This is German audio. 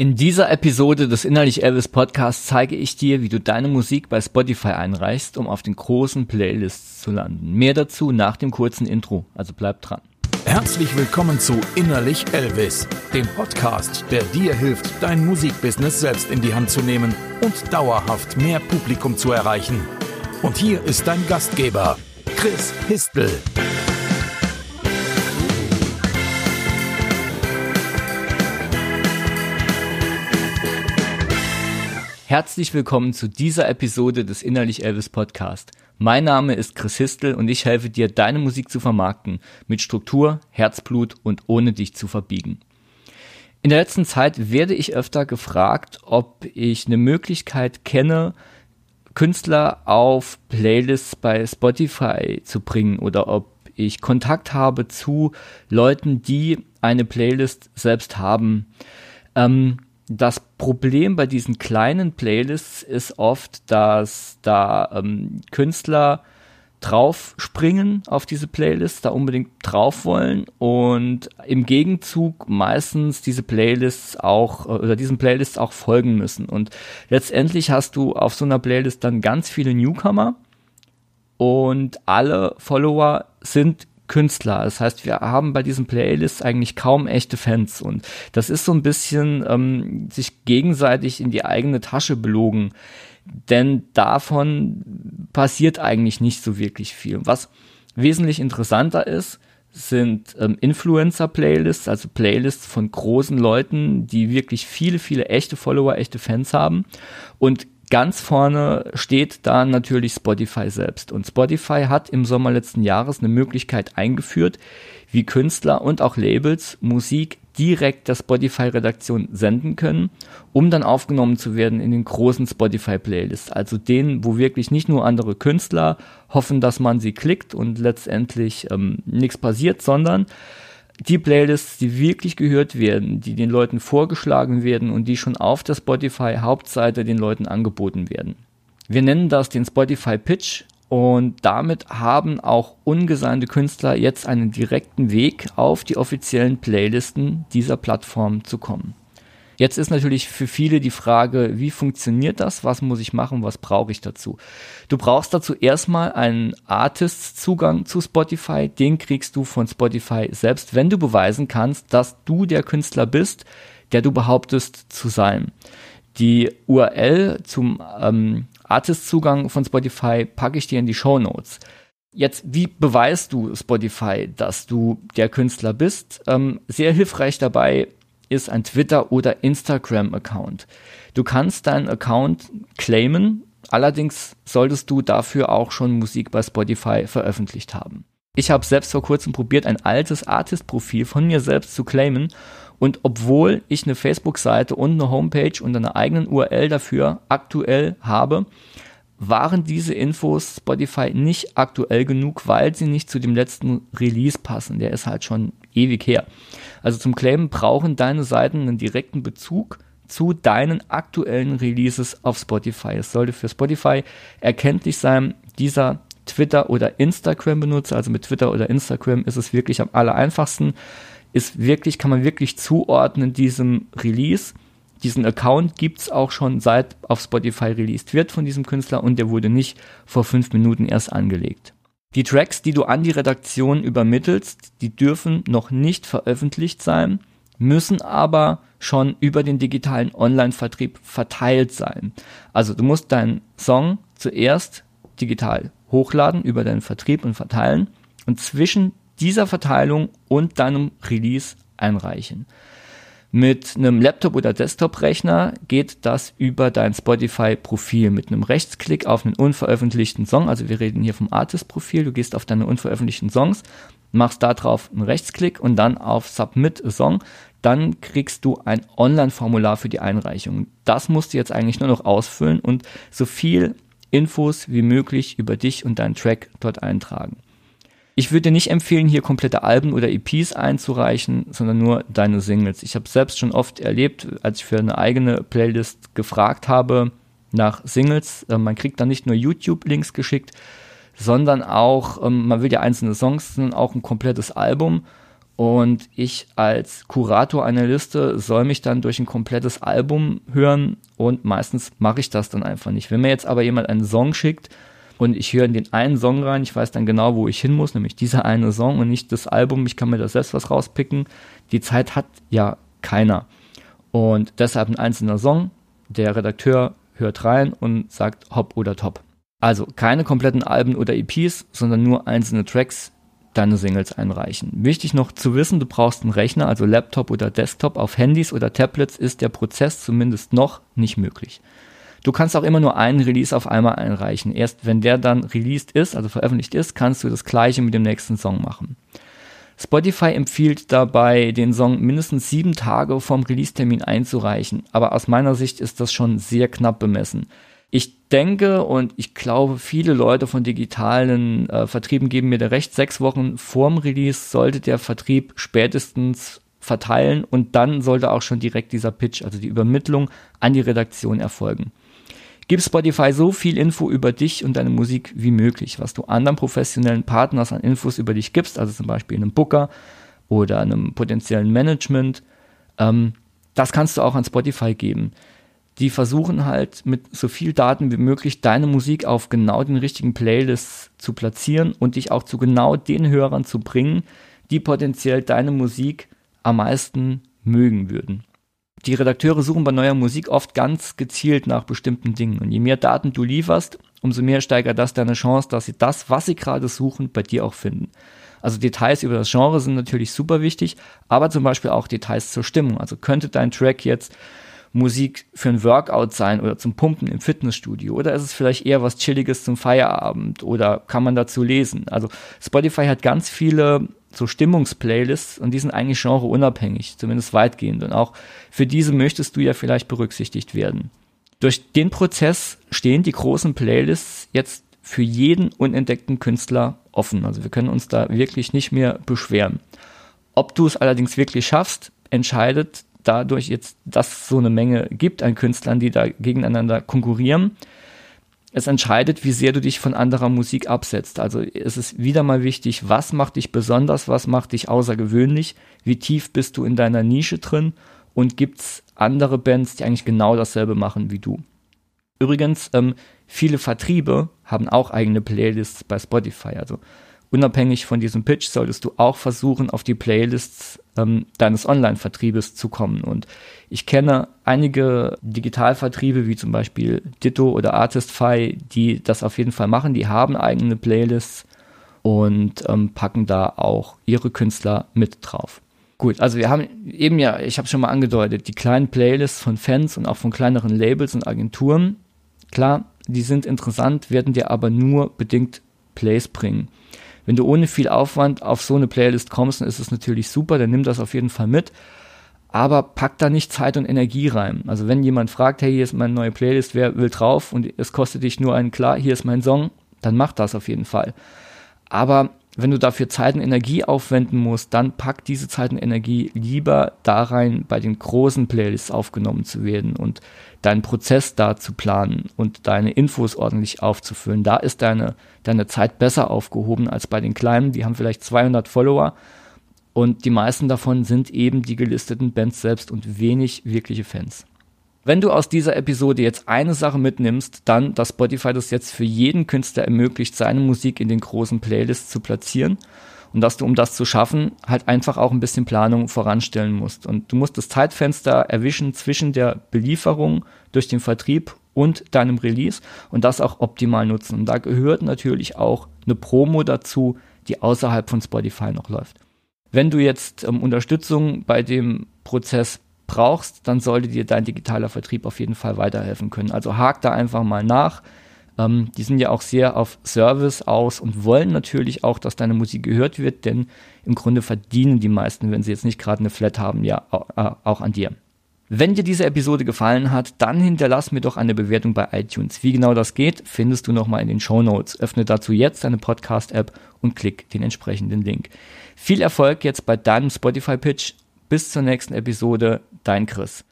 In dieser Episode des Innerlich Elvis Podcasts zeige ich dir, wie du deine Musik bei Spotify einreichst, um auf den großen Playlists zu landen. Mehr dazu nach dem kurzen Intro, also bleib dran. Herzlich willkommen zu Innerlich Elvis, dem Podcast, der dir hilft, dein Musikbusiness selbst in die Hand zu nehmen und dauerhaft mehr Publikum zu erreichen. Und hier ist dein Gastgeber, Chris Histel. Herzlich willkommen zu dieser Episode des Innerlich Elvis Podcast. Mein Name ist Chris Histel und ich helfe dir, deine Musik zu vermarkten, mit Struktur, Herzblut und ohne dich zu verbiegen. In der letzten Zeit werde ich öfter gefragt, ob ich eine Möglichkeit kenne, Künstler auf Playlists bei Spotify zu bringen oder ob ich Kontakt habe zu Leuten, die eine Playlist selbst haben. Ähm, das Problem bei diesen kleinen Playlists ist oft, dass da ähm, Künstler drauf springen auf diese Playlist, da unbedingt drauf wollen und im Gegenzug meistens diese Playlists auch oder diesen Playlists auch folgen müssen. Und letztendlich hast du auf so einer Playlist dann ganz viele Newcomer und alle Follower sind Künstler. Das heißt, wir haben bei diesen Playlists eigentlich kaum echte Fans und das ist so ein bisschen ähm, sich gegenseitig in die eigene Tasche belogen, denn davon passiert eigentlich nicht so wirklich viel. Was wesentlich interessanter ist, sind ähm, Influencer-Playlists, also Playlists von großen Leuten, die wirklich viele, viele echte Follower, echte Fans haben. Und Ganz vorne steht da natürlich Spotify selbst. Und Spotify hat im Sommer letzten Jahres eine Möglichkeit eingeführt, wie Künstler und auch Labels Musik direkt der Spotify-Redaktion senden können, um dann aufgenommen zu werden in den großen Spotify-Playlists. Also denen, wo wirklich nicht nur andere Künstler hoffen, dass man sie klickt und letztendlich ähm, nichts passiert, sondern die Playlists, die wirklich gehört werden, die den Leuten vorgeschlagen werden und die schon auf der Spotify Hauptseite den Leuten angeboten werden. Wir nennen das den Spotify Pitch und damit haben auch ungesandte Künstler jetzt einen direkten Weg auf die offiziellen Playlisten dieser Plattform zu kommen. Jetzt ist natürlich für viele die Frage, wie funktioniert das? Was muss ich machen? Was brauche ich dazu? Du brauchst dazu erstmal einen Artist-Zugang zu Spotify. Den kriegst du von Spotify selbst, wenn du beweisen kannst, dass du der Künstler bist, der du behauptest zu sein. Die URL zum ähm, Artist-Zugang von Spotify packe ich dir in die Show Notes. Jetzt, wie beweist du Spotify, dass du der Künstler bist? Ähm, sehr hilfreich dabei ist ein Twitter- oder Instagram-Account. Du kannst deinen Account claimen, allerdings solltest du dafür auch schon Musik bei Spotify veröffentlicht haben. Ich habe selbst vor kurzem probiert, ein altes Artist-Profil von mir selbst zu claimen und obwohl ich eine Facebook-Seite und eine Homepage und eine eigenen URL dafür aktuell habe, waren diese Infos Spotify nicht aktuell genug, weil sie nicht zu dem letzten Release passen. Der ist halt schon ewig her. Also zum Claimen brauchen deine Seiten einen direkten Bezug zu deinen aktuellen Releases auf Spotify. Es sollte für Spotify erkenntlich sein, dieser Twitter oder Instagram benutzer, also mit Twitter oder Instagram ist es wirklich am aller einfachsten, ist wirklich, kann man wirklich zuordnen diesem Release diesen Account gibt's auch schon seit auf Spotify released wird von diesem Künstler und der wurde nicht vor fünf Minuten erst angelegt. Die Tracks, die du an die Redaktion übermittelst, die dürfen noch nicht veröffentlicht sein, müssen aber schon über den digitalen Online-Vertrieb verteilt sein. Also du musst deinen Song zuerst digital hochladen über deinen Vertrieb und verteilen und zwischen dieser Verteilung und deinem Release einreichen. Mit einem Laptop oder Desktop-Rechner geht das über dein Spotify-Profil mit einem Rechtsklick auf einen unveröffentlichten Song. Also wir reden hier vom Artist-Profil. Du gehst auf deine unveröffentlichten Songs, machst da drauf einen Rechtsklick und dann auf Submit a Song. Dann kriegst du ein Online-Formular für die Einreichung. Das musst du jetzt eigentlich nur noch ausfüllen und so viel Infos wie möglich über dich und deinen Track dort eintragen. Ich würde dir nicht empfehlen, hier komplette Alben oder EPs einzureichen, sondern nur deine Singles. Ich habe selbst schon oft erlebt, als ich für eine eigene Playlist gefragt habe nach Singles, äh, man kriegt dann nicht nur YouTube-Links geschickt, sondern auch, ähm, man will ja einzelne Songs, sondern auch ein komplettes Album. und ich als Kurator einer Liste soll mich dann durch ein komplettes Album hören und meistens mache ich das dann einfach nicht. Wenn mir jetzt aber jemand einen Song schickt und ich höre in den einen Song rein, ich weiß dann genau, wo ich hin muss, nämlich dieser eine Song und nicht das Album, ich kann mir da selbst was rauspicken. Die Zeit hat ja keiner. Und deshalb ein einzelner Song, der Redakteur hört rein und sagt hopp oder top. Also keine kompletten Alben oder EPs, sondern nur einzelne Tracks, deine Singles einreichen. Wichtig noch zu wissen, du brauchst einen Rechner, also Laptop oder Desktop. Auf Handys oder Tablets ist der Prozess zumindest noch nicht möglich. Du kannst auch immer nur einen Release auf einmal einreichen. Erst wenn der dann released ist, also veröffentlicht ist, kannst du das gleiche mit dem nächsten Song machen. Spotify empfiehlt dabei, den Song mindestens sieben Tage vorm Release-Termin einzureichen, aber aus meiner Sicht ist das schon sehr knapp bemessen. Ich denke und ich glaube, viele Leute von digitalen äh, Vertrieben geben mir da recht, sechs Wochen vorm Release sollte der Vertrieb spätestens verteilen und dann sollte auch schon direkt dieser Pitch, also die Übermittlung an die Redaktion erfolgen. Gib Spotify so viel Info über dich und deine Musik wie möglich, was du anderen professionellen Partners an Infos über dich gibst, also zum Beispiel einem Booker oder einem potenziellen Management. Ähm, das kannst du auch an Spotify geben die versuchen halt mit so viel Daten wie möglich deine Musik auf genau den richtigen Playlists zu platzieren und dich auch zu genau den Hörern zu bringen, die potenziell deine Musik am meisten mögen würden. Die Redakteure suchen bei neuer Musik oft ganz gezielt nach bestimmten Dingen. Und je mehr Daten du lieferst, umso mehr steigert das deine Chance, dass sie das, was sie gerade suchen, bei dir auch finden. Also Details über das Genre sind natürlich super wichtig, aber zum Beispiel auch Details zur Stimmung. Also könnte dein Track jetzt Musik für ein Workout sein oder zum Pumpen im Fitnessstudio? Oder ist es vielleicht eher was Chilliges zum Feierabend oder kann man dazu lesen? Also Spotify hat ganz viele so Stimmungsplaylists und die sind eigentlich genreunabhängig, zumindest weitgehend. Und auch für diese möchtest du ja vielleicht berücksichtigt werden. Durch den Prozess stehen die großen Playlists jetzt für jeden unentdeckten Künstler offen. Also wir können uns da wirklich nicht mehr beschweren. Ob du es allerdings wirklich schaffst, entscheidet dadurch jetzt, dass es so eine Menge gibt an Künstlern, die da gegeneinander konkurrieren. Es entscheidet, wie sehr du dich von anderer Musik absetzt. Also es ist wieder mal wichtig, was macht dich besonders, was macht dich außergewöhnlich, wie tief bist du in deiner Nische drin und gibt's andere Bands, die eigentlich genau dasselbe machen wie du. Übrigens, ähm, viele Vertriebe haben auch eigene Playlists bei Spotify. Also unabhängig von diesem Pitch solltest du auch versuchen, auf die Playlists ähm, deines Online-Vertriebes zu kommen. Und ich kenne einige Digitalvertriebe, wie zum Beispiel Ditto oder Artistify, die das auf jeden Fall machen. Die haben eigene Playlists und ähm, packen da auch ihre Künstler mit drauf. Gut, also wir haben eben ja, ich habe schon mal angedeutet, die kleinen Playlists von Fans und auch von kleineren Labels und Agenturen. Klar, die sind interessant, werden dir aber nur bedingt Plays bringen. Wenn du ohne viel Aufwand auf so eine Playlist kommst, dann ist es natürlich super, dann nimm das auf jeden Fall mit. Aber pack da nicht Zeit und Energie rein. Also wenn jemand fragt, hey, hier ist meine neue Playlist, wer will drauf und es kostet dich nur einen klar, hier ist mein Song, dann mach das auf jeden Fall. Aber wenn du dafür Zeit und Energie aufwenden musst, dann pack diese Zeit und Energie lieber da rein, bei den großen Playlists aufgenommen zu werden und deinen Prozess da zu planen und deine Infos ordentlich aufzufüllen. Da ist deine, deine Zeit besser aufgehoben als bei den kleinen. Die haben vielleicht 200 Follower und die meisten davon sind eben die gelisteten Bands selbst und wenig wirkliche Fans. Wenn du aus dieser Episode jetzt eine Sache mitnimmst, dann, dass Spotify das jetzt für jeden Künstler ermöglicht, seine Musik in den großen Playlists zu platzieren und dass du, um das zu schaffen, halt einfach auch ein bisschen Planung voranstellen musst. Und du musst das Zeitfenster erwischen zwischen der Belieferung durch den Vertrieb und deinem Release und das auch optimal nutzen. Und da gehört natürlich auch eine Promo dazu, die außerhalb von Spotify noch läuft. Wenn du jetzt ähm, Unterstützung bei dem Prozess brauchst, dann sollte dir dein digitaler Vertrieb auf jeden Fall weiterhelfen können. Also hak da einfach mal nach. Ähm, die sind ja auch sehr auf Service aus und wollen natürlich auch, dass deine Musik gehört wird, denn im Grunde verdienen die meisten, wenn sie jetzt nicht gerade eine Flat haben, ja äh, auch an dir. Wenn dir diese Episode gefallen hat, dann hinterlass mir doch eine Bewertung bei iTunes. Wie genau das geht, findest du nochmal in den Show Notes. Öffne dazu jetzt deine Podcast-App und klick den entsprechenden Link. Viel Erfolg jetzt bei deinem Spotify-Pitch bis zur nächsten Episode, dein Chris.